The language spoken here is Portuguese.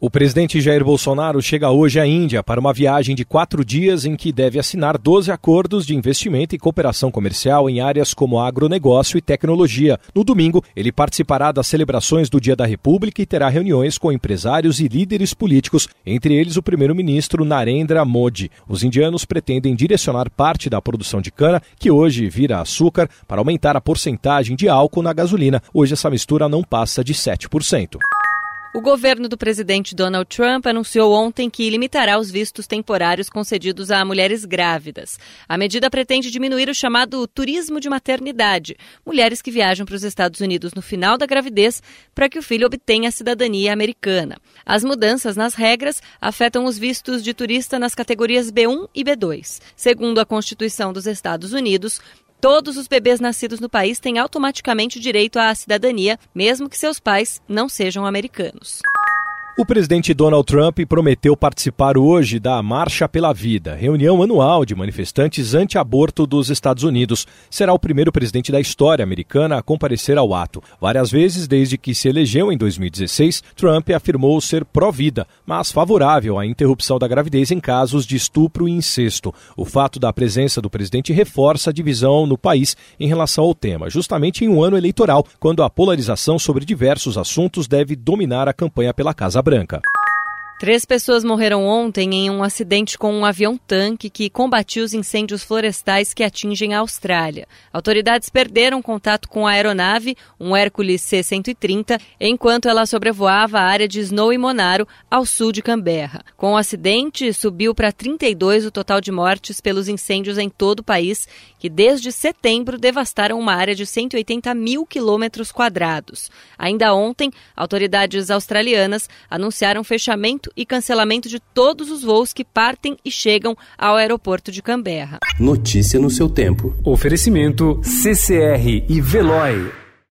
O presidente Jair Bolsonaro chega hoje à Índia para uma viagem de quatro dias em que deve assinar 12 acordos de investimento e cooperação comercial em áreas como agronegócio e tecnologia. No domingo, ele participará das celebrações do Dia da República e terá reuniões com empresários e líderes políticos, entre eles o primeiro-ministro Narendra Modi. Os indianos pretendem direcionar parte da produção de cana, que hoje vira açúcar, para aumentar a porcentagem de álcool na gasolina. Hoje essa mistura não passa de 7%. O governo do presidente Donald Trump anunciou ontem que limitará os vistos temporários concedidos a mulheres grávidas. A medida pretende diminuir o chamado turismo de maternidade, mulheres que viajam para os Estados Unidos no final da gravidez para que o filho obtenha a cidadania americana. As mudanças nas regras afetam os vistos de turista nas categorias B1 e B2. Segundo a Constituição dos Estados Unidos, Todos os bebês nascidos no país têm automaticamente direito à cidadania, mesmo que seus pais não sejam americanos. O presidente Donald Trump prometeu participar hoje da Marcha pela Vida, reunião anual de manifestantes anti-aborto dos Estados Unidos. Será o primeiro presidente da história americana a comparecer ao ato. Várias vezes desde que se elegeu em 2016, Trump afirmou ser pró-vida, mas favorável à interrupção da gravidez em casos de estupro e incesto. O fato da presença do presidente reforça a divisão no país em relação ao tema, justamente em um ano eleitoral, quando a polarização sobre diversos assuntos deve dominar a campanha pela Casa. Branca. Três pessoas morreram ontem em um acidente com um avião-tanque que combatia os incêndios florestais que atingem a Austrália. Autoridades perderam contato com a aeronave, um Hércules C-130, enquanto ela sobrevoava a área de Snow e Monaro, ao sul de Canberra. Com o acidente, subiu para 32 o total de mortes pelos incêndios em todo o país, que desde setembro devastaram uma área de 180 mil quilômetros quadrados. Ainda ontem, autoridades australianas anunciaram fechamento e cancelamento de todos os voos que partem e chegam ao aeroporto de Canberra. Notícia no seu tempo. Oferecimento CCR e Veloy.